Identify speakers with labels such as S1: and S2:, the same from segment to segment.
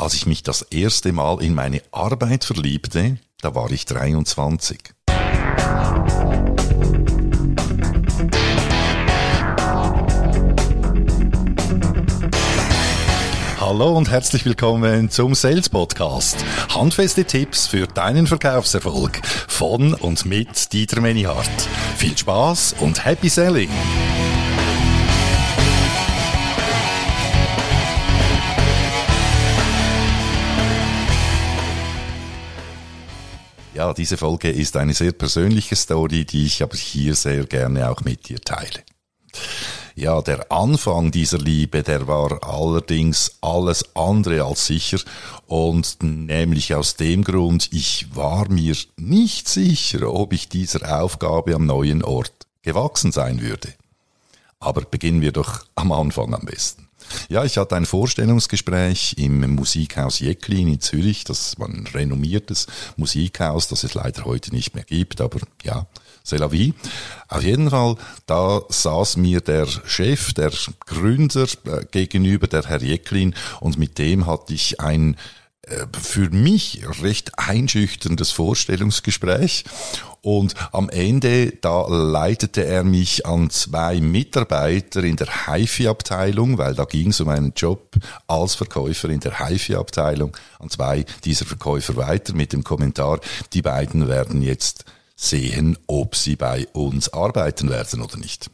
S1: Als ich mich das erste Mal in meine Arbeit verliebte, da war ich 23. Hallo und herzlich willkommen zum Sales Podcast. Handfeste Tipps für deinen Verkaufserfolg von und mit Dieter Menihardt. Viel Spaß und Happy Selling! Diese Folge ist eine sehr persönliche Story, die ich aber hier sehr gerne auch mit dir teile. Ja, der Anfang dieser Liebe, der war allerdings alles andere als sicher und nämlich aus dem Grund, ich war mir nicht sicher, ob ich dieser Aufgabe am neuen Ort gewachsen sein würde. Aber beginnen wir doch am Anfang am besten. Ja, ich hatte ein Vorstellungsgespräch im Musikhaus Jecklin in Zürich. Das war ein renommiertes Musikhaus, das es leider heute nicht mehr gibt, aber ja, c'est la vie. Auf jeden Fall, da saß mir der Chef, der Gründer äh, gegenüber, der Herr Jecklin, und mit dem hatte ich ein für mich recht einschüchterndes Vorstellungsgespräch. Und am Ende, da leitete er mich an zwei Mitarbeiter in der HIFI-Abteilung, weil da ging es um einen Job als Verkäufer in der HIFI-Abteilung, an zwei dieser Verkäufer weiter mit dem Kommentar, die beiden werden jetzt sehen, ob sie bei uns arbeiten werden oder nicht.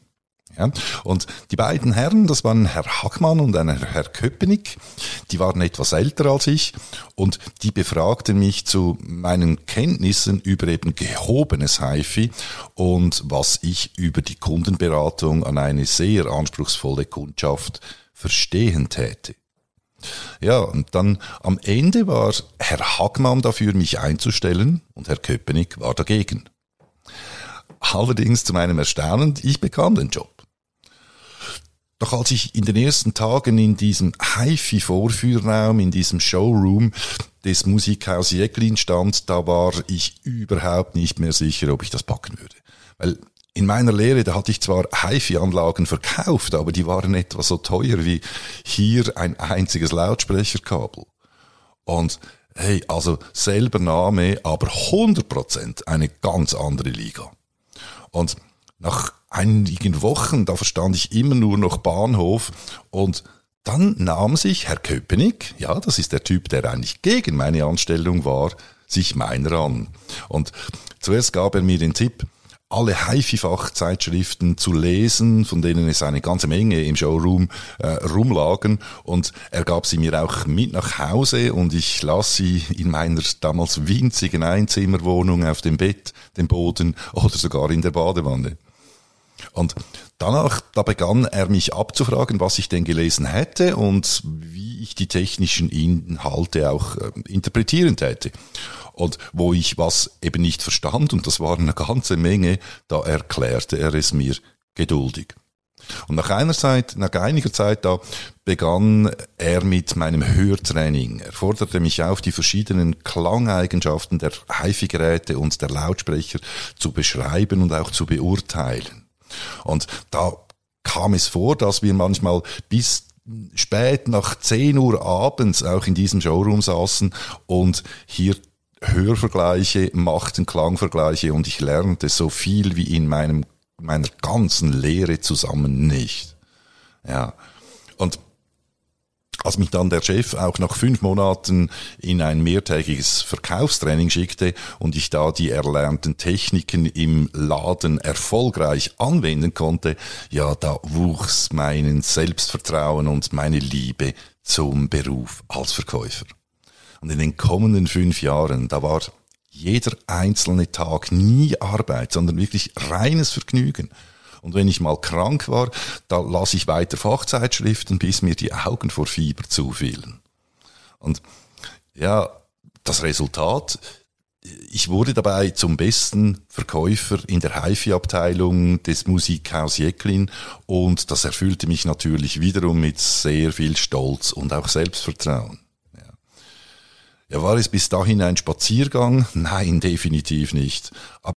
S1: Ja, und die beiden Herren, das waren Herr Hackmann und ein Herr Köpenick, die waren etwas älter als ich und die befragten mich zu meinen Kenntnissen über eben gehobenes HIFI und was ich über die Kundenberatung an eine sehr anspruchsvolle Kundschaft verstehen täte. Ja, und dann am Ende war Herr Hackmann dafür, mich einzustellen und Herr Köpenick war dagegen. Allerdings zu meinem Erstaunen, ich bekam den Job. Doch als ich in den ersten Tagen in diesem HiFi-Vorführraum, in diesem Showroom des Musikhaus Jäcklin stand, da war ich überhaupt nicht mehr sicher, ob ich das packen würde. Weil in meiner Lehre, da hatte ich zwar HiFi-Anlagen verkauft, aber die waren etwa so teuer wie hier ein einziges Lautsprecherkabel. Und hey, also selber Name, aber 100% eine ganz andere Liga. Und nach einigen Wochen, da verstand ich immer nur noch Bahnhof und dann nahm sich Herr Köpenick, ja, das ist der Typ, der eigentlich gegen meine Anstellung war, sich meiner an. Und zuerst gab er mir den Tipp, alle HiFi-Fachzeitschriften zu lesen, von denen es eine ganze Menge im Showroom äh, rumlagen. Und er gab sie mir auch mit nach Hause und ich las sie in meiner damals winzigen Einzimmerwohnung auf dem Bett, dem Boden oder sogar in der Badewanne. Und danach, da begann er mich abzufragen, was ich denn gelesen hätte und wie ich die technischen Inhalte auch äh, interpretieren täte. Und wo ich was eben nicht verstand, und das war eine ganze Menge, da erklärte er es mir geduldig. Und nach einer Zeit, nach einiger Zeit da begann er mit meinem Hörtraining. Er forderte mich auf, die verschiedenen Klangeigenschaften der HiFi-Geräte und der Lautsprecher zu beschreiben und auch zu beurteilen. Und da kam es vor, dass wir manchmal bis spät nach 10 Uhr abends auch in diesem Showroom saßen und hier Hörvergleiche machten, Klangvergleiche und ich lernte so viel wie in meinem, meiner ganzen Lehre zusammen nicht. Ja. Und als mich dann der Chef auch nach fünf Monaten in ein mehrtägiges Verkaufstraining schickte und ich da die erlernten Techniken im Laden erfolgreich anwenden konnte, ja, da wuchs mein Selbstvertrauen und meine Liebe zum Beruf als Verkäufer. Und in den kommenden fünf Jahren, da war jeder einzelne Tag nie Arbeit, sondern wirklich reines Vergnügen. Und wenn ich mal krank war, da las ich weiter Fachzeitschriften, bis mir die Augen vor Fieber zufielen. Und ja, das Resultat, ich wurde dabei zum besten Verkäufer in der HiFi-Abteilung des Musikhaus Jecklin und das erfüllte mich natürlich wiederum mit sehr viel Stolz und auch Selbstvertrauen. Ja, war es bis dahin ein Spaziergang? Nein, definitiv nicht.